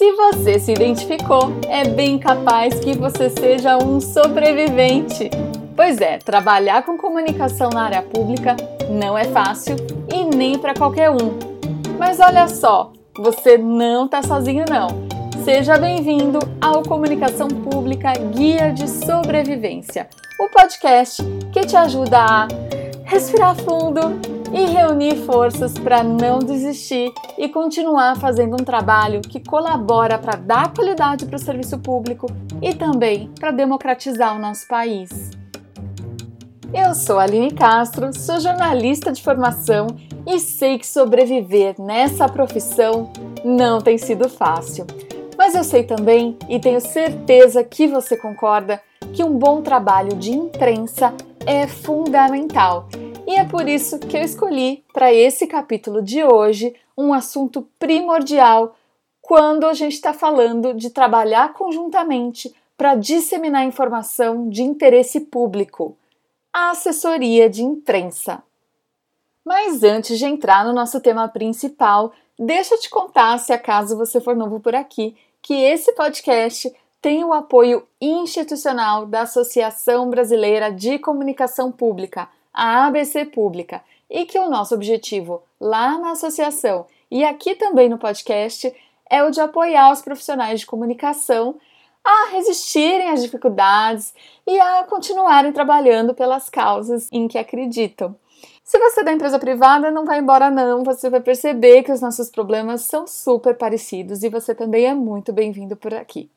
se você se identificou, é bem capaz que você seja um sobrevivente. Pois é, trabalhar com comunicação na área pública não é fácil e nem para qualquer um. Mas olha só, você não está sozinho não. Seja bem-vindo ao Comunicação Pública Guia de Sobrevivência, o podcast que te ajuda a respirar fundo e reunir forças para não desistir e continuar fazendo um trabalho que colabora para dar qualidade para o serviço público e também para democratizar o nosso país. Eu sou Aline Castro, sou jornalista de formação e sei que sobreviver nessa profissão não tem sido fácil. Mas eu sei também e tenho certeza que você concorda que um bom trabalho de imprensa é fundamental e é por isso que eu escolhi para esse capítulo de hoje um assunto primordial quando a gente está falando de trabalhar conjuntamente para disseminar informação de interesse público a assessoria de imprensa. Mas antes de entrar no nosso tema principal, deixa eu te contar, se acaso você for novo por aqui, que esse podcast tem o apoio institucional da Associação Brasileira de Comunicação Pública, a ABC Pública, e que o nosso objetivo lá na associação e aqui também no podcast é o de apoiar os profissionais de comunicação a resistirem às dificuldades e a continuarem trabalhando pelas causas em que acreditam. Se você é da empresa privada, não vai embora não, você vai perceber que os nossos problemas são super parecidos e você também é muito bem-vindo por aqui.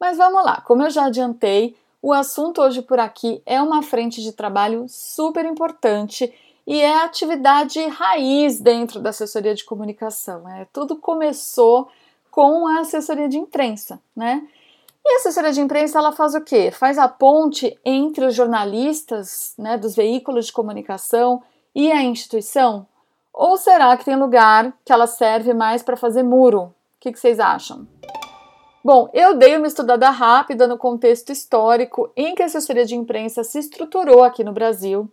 Mas vamos lá, como eu já adiantei, o assunto hoje por aqui é uma frente de trabalho super importante e é a atividade raiz dentro da assessoria de comunicação. É, tudo começou com a assessoria de imprensa, né? E a assessoria de imprensa ela faz o quê? Faz a ponte entre os jornalistas, né, dos veículos de comunicação e a instituição? Ou será que tem lugar que ela serve mais para fazer muro? O que, que vocês acham? Bom, eu dei uma estudada rápida no contexto histórico em que a assessoria de imprensa se estruturou aqui no Brasil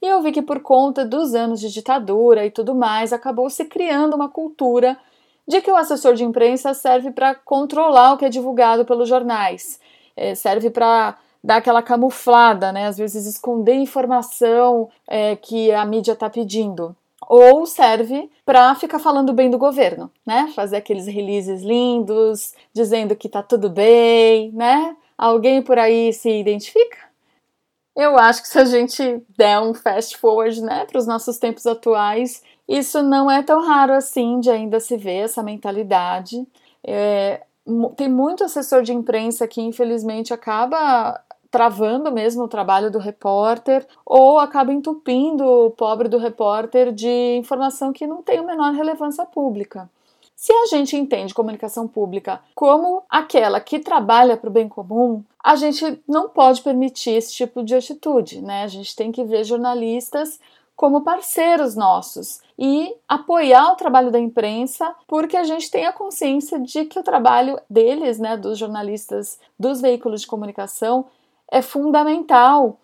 e eu vi que por conta dos anos de ditadura e tudo mais, acabou se criando uma cultura de que o assessor de imprensa serve para controlar o que é divulgado pelos jornais, é, serve para dar aquela camuflada, né? Às vezes esconder informação é, que a mídia está pedindo ou serve para ficar falando bem do governo, né? Fazer aqueles releases lindos, dizendo que tá tudo bem, né? Alguém por aí se identifica? Eu acho que se a gente der um fast forward, né, para os nossos tempos atuais, isso não é tão raro assim de ainda se ver essa mentalidade. É, tem muito assessor de imprensa que infelizmente acaba travando mesmo o trabalho do repórter ou acaba entupindo o pobre do repórter de informação que não tem a menor relevância pública. Se a gente entende comunicação pública como aquela que trabalha para o bem comum, a gente não pode permitir esse tipo de atitude, né? A gente tem que ver jornalistas como parceiros nossos e apoiar o trabalho da imprensa, porque a gente tem a consciência de que o trabalho deles, né, dos jornalistas, dos veículos de comunicação, é fundamental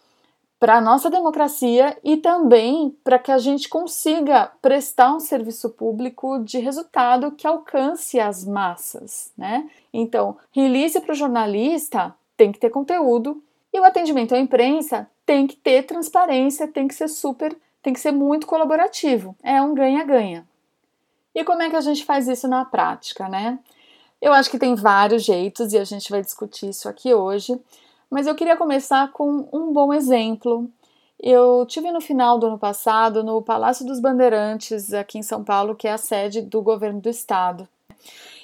para a nossa democracia e também para que a gente consiga prestar um serviço público de resultado que alcance as massas, né? Então, release para o jornalista tem que ter conteúdo e o atendimento à imprensa tem que ter transparência, tem que ser super, tem que ser muito colaborativo. É um ganha-ganha. E como é que a gente faz isso na prática, né? Eu acho que tem vários jeitos e a gente vai discutir isso aqui hoje. Mas eu queria começar com um bom exemplo. Eu tive no final do ano passado no Palácio dos Bandeirantes, aqui em São Paulo, que é a sede do governo do estado.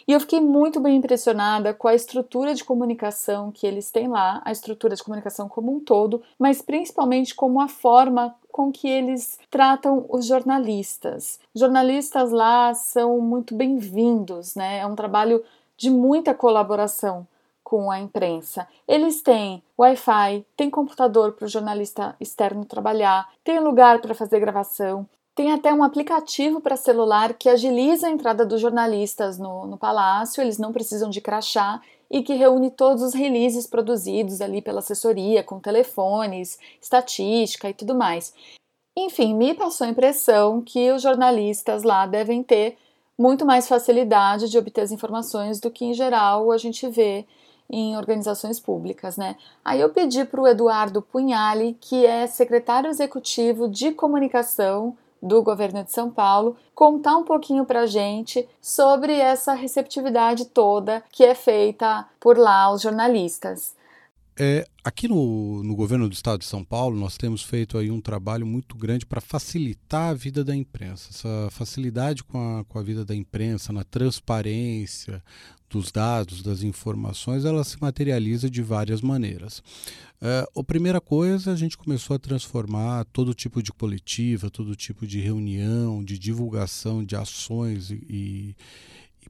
E eu fiquei muito bem impressionada com a estrutura de comunicação que eles têm lá, a estrutura de comunicação como um todo, mas principalmente como a forma com que eles tratam os jornalistas. Jornalistas lá são muito bem-vindos, né? É um trabalho de muita colaboração com a imprensa. Eles têm Wi-Fi, tem computador para o jornalista externo trabalhar, tem lugar para fazer gravação, tem até um aplicativo para celular que agiliza a entrada dos jornalistas no, no palácio, eles não precisam de crachá e que reúne todos os releases produzidos ali pela assessoria, com telefones, estatística e tudo mais. Enfim, me passou a impressão que os jornalistas lá devem ter muito mais facilidade de obter as informações do que em geral a gente vê em organizações públicas, né? Aí eu pedi para o Eduardo Punhali, que é secretário executivo de comunicação do governo de São Paulo, contar um pouquinho para a gente sobre essa receptividade toda que é feita por lá aos jornalistas. É, aqui no, no governo do estado de São Paulo, nós temos feito aí um trabalho muito grande para facilitar a vida da imprensa. Essa facilidade com a, com a vida da imprensa, na transparência dos dados, das informações, ela se materializa de várias maneiras. Uh, a primeira coisa, a gente começou a transformar todo tipo de coletiva, todo tipo de reunião, de divulgação de ações e, e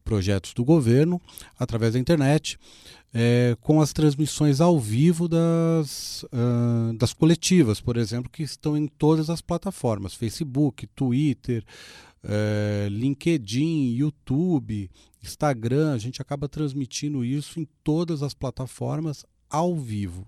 projetos do governo através da internet é, com as transmissões ao vivo das, uh, das coletivas, por exemplo, que estão em todas as plataformas: Facebook, Twitter, é, LinkedIn, YouTube, Instagram. A gente acaba transmitindo isso em todas as plataformas ao vivo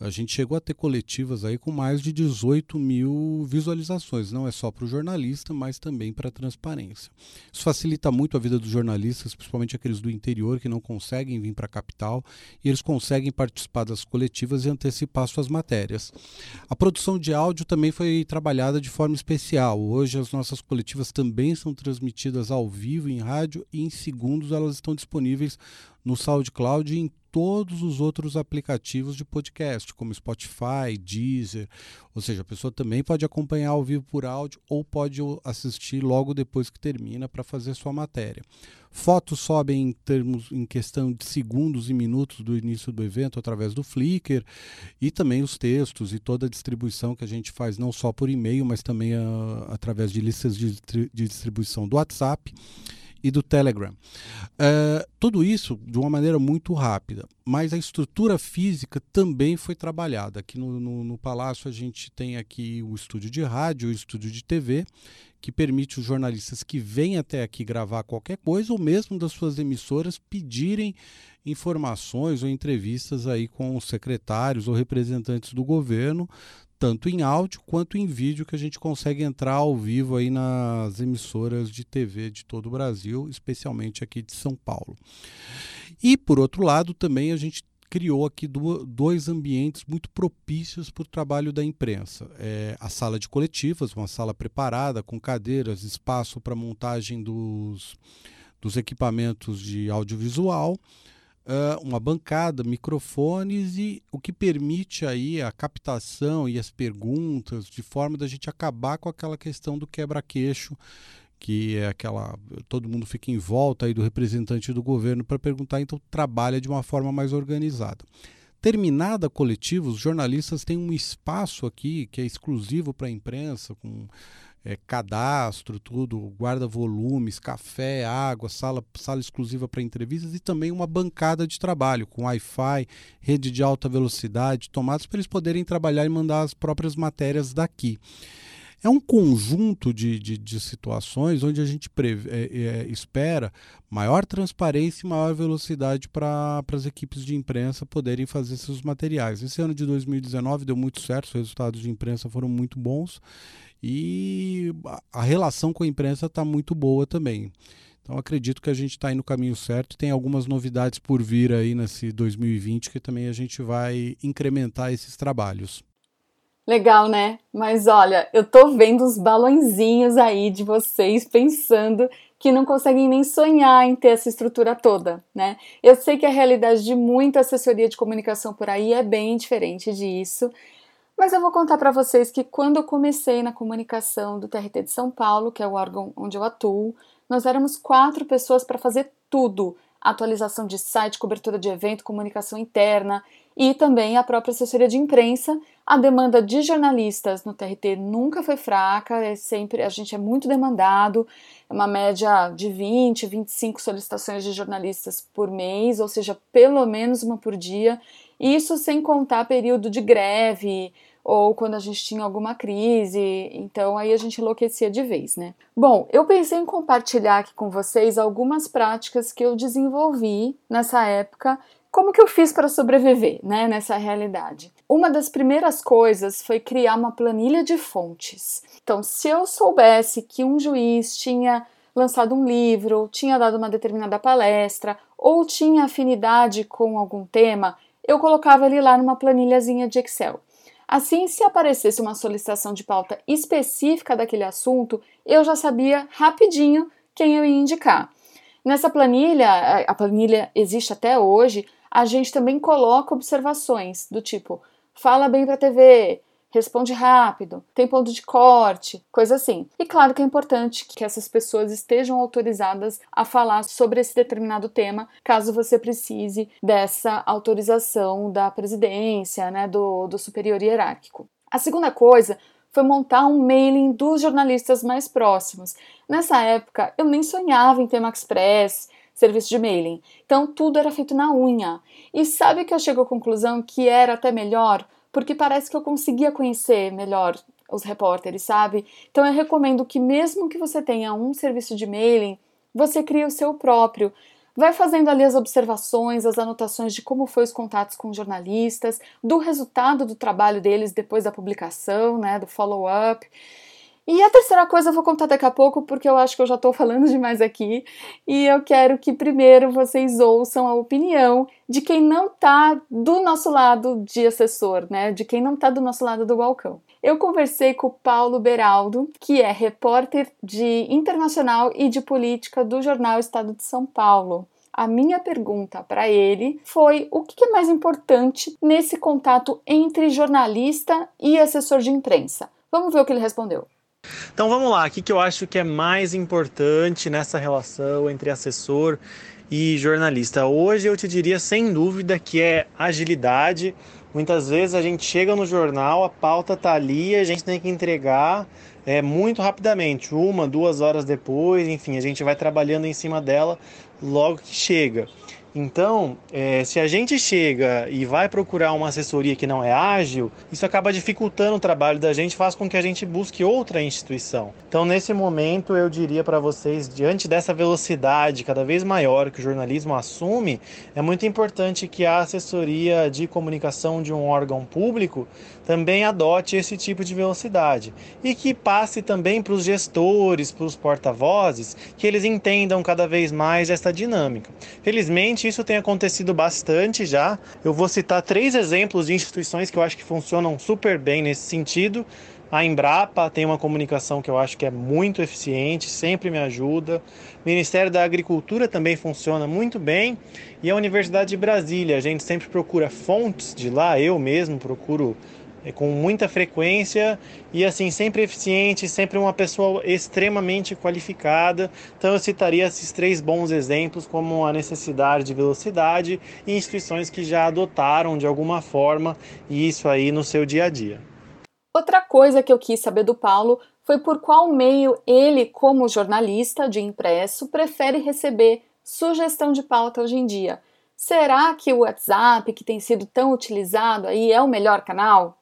a gente chegou a ter coletivas aí com mais de 18 mil visualizações. Não é só para o jornalista, mas também para a transparência. Isso facilita muito a vida dos jornalistas, principalmente aqueles do interior que não conseguem vir para a capital e eles conseguem participar das coletivas e antecipar suas matérias. A produção de áudio também foi trabalhada de forma especial. Hoje as nossas coletivas também são transmitidas ao vivo em rádio e em segundos elas estão disponíveis no SoundCloud e em todos os outros aplicativos de podcast, como Spotify, Deezer. Ou seja, a pessoa também pode acompanhar ao vivo por áudio ou pode assistir logo depois que termina para fazer sua matéria. Fotos sobem em termos em questão de segundos e minutos do início do evento através do Flickr e também os textos e toda a distribuição que a gente faz não só por e-mail, mas também ah, através de listas de, de distribuição do WhatsApp e do Telegram. Uh, tudo isso de uma maneira muito rápida, mas a estrutura física também foi trabalhada. Aqui no, no, no Palácio a gente tem aqui o estúdio de rádio, o estúdio de TV, que permite os jornalistas que vêm até aqui gravar qualquer coisa, ou mesmo das suas emissoras, pedirem informações ou entrevistas aí com os secretários ou representantes do governo, tanto em áudio quanto em vídeo, que a gente consegue entrar ao vivo aí nas emissoras de TV de todo o Brasil, especialmente aqui de São Paulo. E por outro lado, também a gente criou aqui dois ambientes muito propícios para o trabalho da imprensa. É a sala de coletivas, uma sala preparada com cadeiras, espaço para montagem dos, dos equipamentos de audiovisual uh, uma bancada, microfones e o que permite aí a captação e as perguntas de forma da gente acabar com aquela questão do quebra-queixo que é aquela todo mundo fica em volta aí do representante do governo para perguntar, então trabalha de uma forma mais organizada. Terminada a coletiva, os jornalistas têm um espaço aqui que é exclusivo para a imprensa, com é, cadastro, tudo, guarda volumes, café, água, sala, sala exclusiva para entrevistas e também uma bancada de trabalho com Wi-Fi, rede de alta velocidade, tomadas para eles poderem trabalhar e mandar as próprias matérias daqui. É um conjunto de, de, de situações onde a gente é, é, espera maior transparência e maior velocidade para as equipes de imprensa poderem fazer seus materiais. Esse ano de 2019 deu muito certo, os resultados de imprensa foram muito bons e a relação com a imprensa está muito boa também. Então acredito que a gente está aí no caminho certo. Tem algumas novidades por vir aí nesse 2020 que também a gente vai incrementar esses trabalhos. Legal, né? Mas olha, eu tô vendo os balãozinhos aí de vocês pensando que não conseguem nem sonhar em ter essa estrutura toda, né? Eu sei que a realidade de muita assessoria de comunicação por aí é bem diferente disso. Mas eu vou contar para vocês que quando eu comecei na comunicação do TRT de São Paulo, que é o órgão onde eu atuo, nós éramos quatro pessoas para fazer tudo, atualização de site, cobertura de evento, comunicação interna e também a própria assessoria de imprensa. A demanda de jornalistas no TRT nunca foi fraca, é sempre a gente é muito demandado, é uma média de 20, 25 solicitações de jornalistas por mês, ou seja, pelo menos uma por dia. Isso sem contar período de greve, ou quando a gente tinha alguma crise, então aí a gente enlouquecia de vez, né? Bom, eu pensei em compartilhar aqui com vocês algumas práticas que eu desenvolvi nessa época, como que eu fiz para sobreviver, né, nessa realidade. Uma das primeiras coisas foi criar uma planilha de fontes. Então, se eu soubesse que um juiz tinha lançado um livro, tinha dado uma determinada palestra ou tinha afinidade com algum tema, eu colocava ele lá numa planilhazinha de Excel. Assim, se aparecesse uma solicitação de pauta específica daquele assunto, eu já sabia rapidinho quem eu ia indicar. Nessa planilha, a planilha existe até hoje, a gente também coloca observações do tipo: fala bem para a TV, responde rápido, tem ponto de corte, coisa assim. E claro que é importante que essas pessoas estejam autorizadas a falar sobre esse determinado tema, caso você precise dessa autorização da presidência, né, do, do superior hierárquico. A segunda coisa foi montar um mailing dos jornalistas mais próximos. Nessa época, eu nem sonhava em ter Express, serviço de mailing. Então, tudo era feito na unha. E sabe que eu chego à conclusão que era até melhor porque parece que eu conseguia conhecer melhor os repórteres, sabe? Então eu recomendo que mesmo que você tenha um serviço de mailing, você crie o seu próprio. Vai fazendo ali as observações, as anotações de como foi os contatos com jornalistas, do resultado do trabalho deles depois da publicação, né, do follow-up. E a terceira coisa eu vou contar daqui a pouco, porque eu acho que eu já estou falando demais aqui, e eu quero que primeiro vocês ouçam a opinião de quem não está do nosso lado de assessor, né? De quem não está do nosso lado do balcão. Eu conversei com o Paulo Beraldo, que é repórter de internacional e de política do jornal Estado de São Paulo. A minha pergunta para ele foi o que é mais importante nesse contato entre jornalista e assessor de imprensa. Vamos ver o que ele respondeu. Então vamos lá, o que, eu acho que é mais importante nessa relação entre assessor e jornalista? Hoje eu te diria sem dúvida que é agilidade. Muitas vezes a gente chega no jornal, a pauta tá ali, a gente tem que entregar é, muito rapidamente, uma, duas horas depois, enfim, a gente vai trabalhando em cima dela logo que chega. Então, é, se a gente chega e vai procurar uma assessoria que não é ágil, isso acaba dificultando o trabalho da gente, faz com que a gente busque outra instituição. Então, nesse momento, eu diria para vocês, diante dessa velocidade cada vez maior que o jornalismo assume, é muito importante que a assessoria de comunicação de um órgão público também adote esse tipo de velocidade e que passe também para os gestores, para os porta-vozes, que eles entendam cada vez mais essa dinâmica. Felizmente, isso tem acontecido bastante já. Eu vou citar três exemplos de instituições que eu acho que funcionam super bem nesse sentido. A Embrapa tem uma comunicação que eu acho que é muito eficiente, sempre me ajuda. O Ministério da Agricultura também funciona muito bem. E a Universidade de Brasília, a gente sempre procura fontes de lá, eu mesmo procuro com muita frequência e assim sempre eficiente, sempre uma pessoa extremamente qualificada. Então eu citaria esses três bons exemplos como a necessidade de velocidade e instituições que já adotaram de alguma forma isso aí no seu dia a dia. Outra coisa que eu quis saber do Paulo foi por qual meio ele, como jornalista de impresso, prefere receber sugestão de pauta hoje em dia. Será que o WhatsApp, que tem sido tão utilizado aí, é o melhor canal?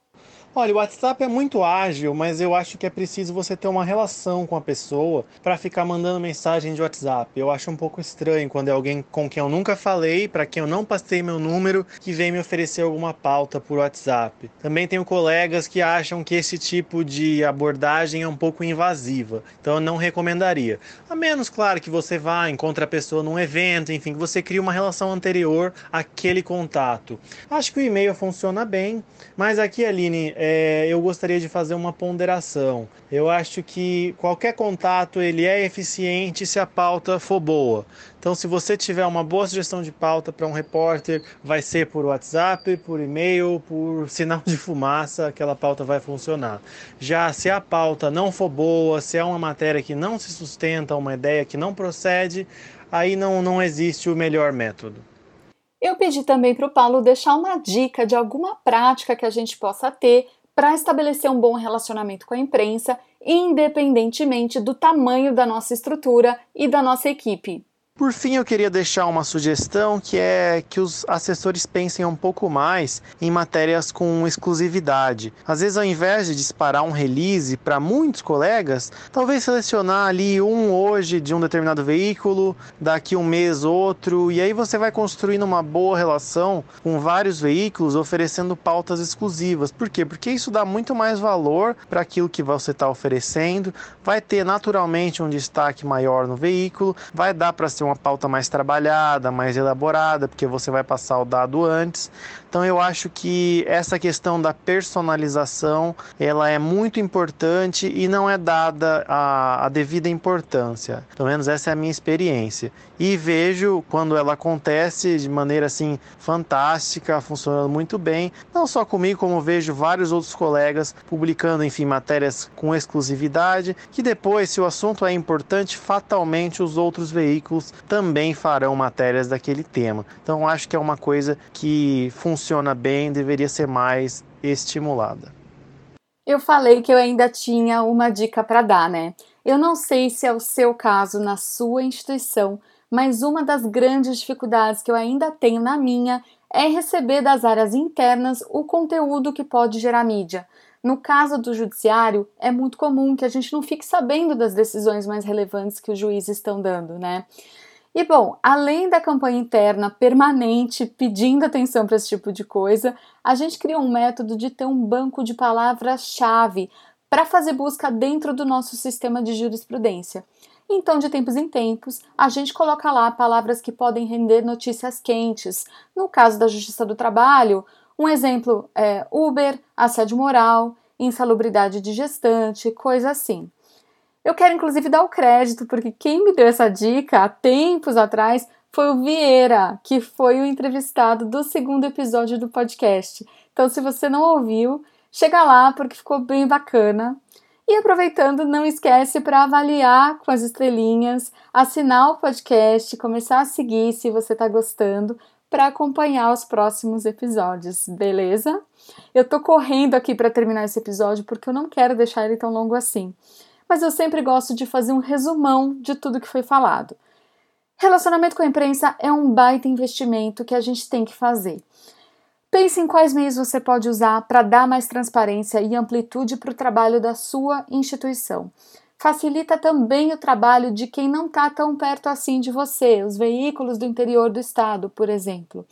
Olha, o WhatsApp é muito ágil, mas eu acho que é preciso você ter uma relação com a pessoa para ficar mandando mensagem de WhatsApp. Eu acho um pouco estranho quando é alguém com quem eu nunca falei, para quem eu não passei meu número, que vem me oferecer alguma pauta por WhatsApp. Também tenho colegas que acham que esse tipo de abordagem é um pouco invasiva, então eu não recomendaria. A menos, claro, que você vá, encontre a pessoa num evento, enfim, que você crie uma relação anterior àquele contato. Acho que o e-mail funciona bem, mas aqui, Aline, é, eu gostaria de fazer uma ponderação. Eu acho que qualquer contato ele é eficiente se a pauta for boa. Então, se você tiver uma boa sugestão de pauta para um repórter, vai ser por WhatsApp, por e-mail, por sinal de fumaça, aquela pauta vai funcionar. Já se a pauta não for boa, se é uma matéria que não se sustenta, uma ideia que não procede, aí não, não existe o melhor método. Eu pedi também para o Paulo deixar uma dica de alguma prática que a gente possa ter para estabelecer um bom relacionamento com a imprensa, independentemente do tamanho da nossa estrutura e da nossa equipe. Por fim, eu queria deixar uma sugestão que é que os assessores pensem um pouco mais em matérias com exclusividade. Às vezes, ao invés de disparar um release para muitos colegas, talvez selecionar ali um hoje de um determinado veículo, daqui um mês outro, e aí você vai construindo uma boa relação com vários veículos, oferecendo pautas exclusivas. Por quê? Porque isso dá muito mais valor para aquilo que você está oferecendo, vai ter naturalmente um destaque maior no veículo, vai dar para ser uma pauta mais trabalhada, mais elaborada, porque você vai passar o dado antes. Então eu acho que essa questão da personalização, ela é muito importante e não é dada a, a devida importância. Pelo menos essa é a minha experiência. E vejo quando ela acontece de maneira assim fantástica, funcionando muito bem, não só comigo, como vejo vários outros colegas publicando, enfim, matérias com exclusividade, que depois, se o assunto é importante, fatalmente os outros veículos também farão matérias daquele tema. Então acho que é uma coisa que funciona bem, deveria ser mais estimulada. Eu falei que eu ainda tinha uma dica para dar, né? Eu não sei se é o seu caso na sua instituição, mas uma das grandes dificuldades que eu ainda tenho na minha é receber das áreas internas o conteúdo que pode gerar mídia. No caso do judiciário, é muito comum que a gente não fique sabendo das decisões mais relevantes que os juízes estão dando, né? E bom, além da campanha interna permanente pedindo atenção para esse tipo de coisa, a gente criou um método de ter um banco de palavras-chave para fazer busca dentro do nosso sistema de jurisprudência. Então, de tempos em tempos, a gente coloca lá palavras que podem render notícias quentes. No caso da Justiça do Trabalho, um exemplo é Uber, assédio moral, insalubridade de gestante, coisa assim. Eu quero inclusive dar o crédito, porque quem me deu essa dica há tempos atrás foi o Vieira, que foi o entrevistado do segundo episódio do podcast. Então, se você não ouviu, chega lá porque ficou bem bacana. E aproveitando, não esquece para avaliar com as estrelinhas, assinar o podcast, começar a seguir se você está gostando, para acompanhar os próximos episódios, beleza? Eu tô correndo aqui para terminar esse episódio porque eu não quero deixar ele tão longo assim mas eu sempre gosto de fazer um resumão de tudo que foi falado. Relacionamento com a imprensa é um baita investimento que a gente tem que fazer. Pense em quais meios você pode usar para dar mais transparência e amplitude para o trabalho da sua instituição. Facilita também o trabalho de quem não está tão perto assim de você, os veículos do interior do estado, por exemplo.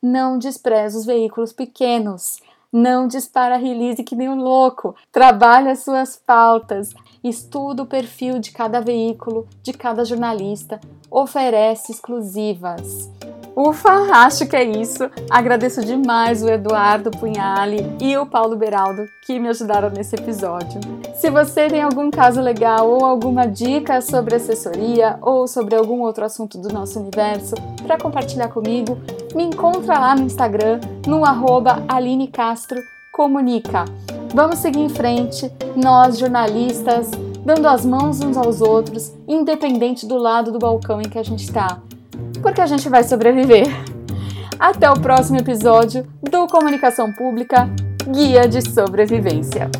Não despreze os veículos pequenos. Não dispara release que nem um louco. Trabalhe as suas pautas. Estuda o perfil de cada veículo, de cada jornalista. Oferece exclusivas. Ufa, acho que é isso. Agradeço demais o Eduardo Punhali e o Paulo Beraldo que me ajudaram nesse episódio. Se você tem algum caso legal ou alguma dica sobre assessoria ou sobre algum outro assunto do nosso universo para compartilhar comigo, me encontra lá no Instagram no arroba Aline Castro Comunica. Vamos seguir em frente, nós jornalistas, dando as mãos uns aos outros, independente do lado do balcão em que a gente está porque a gente vai sobreviver. Até o próximo episódio do Comunicação Pública Guia de Sobrevivência.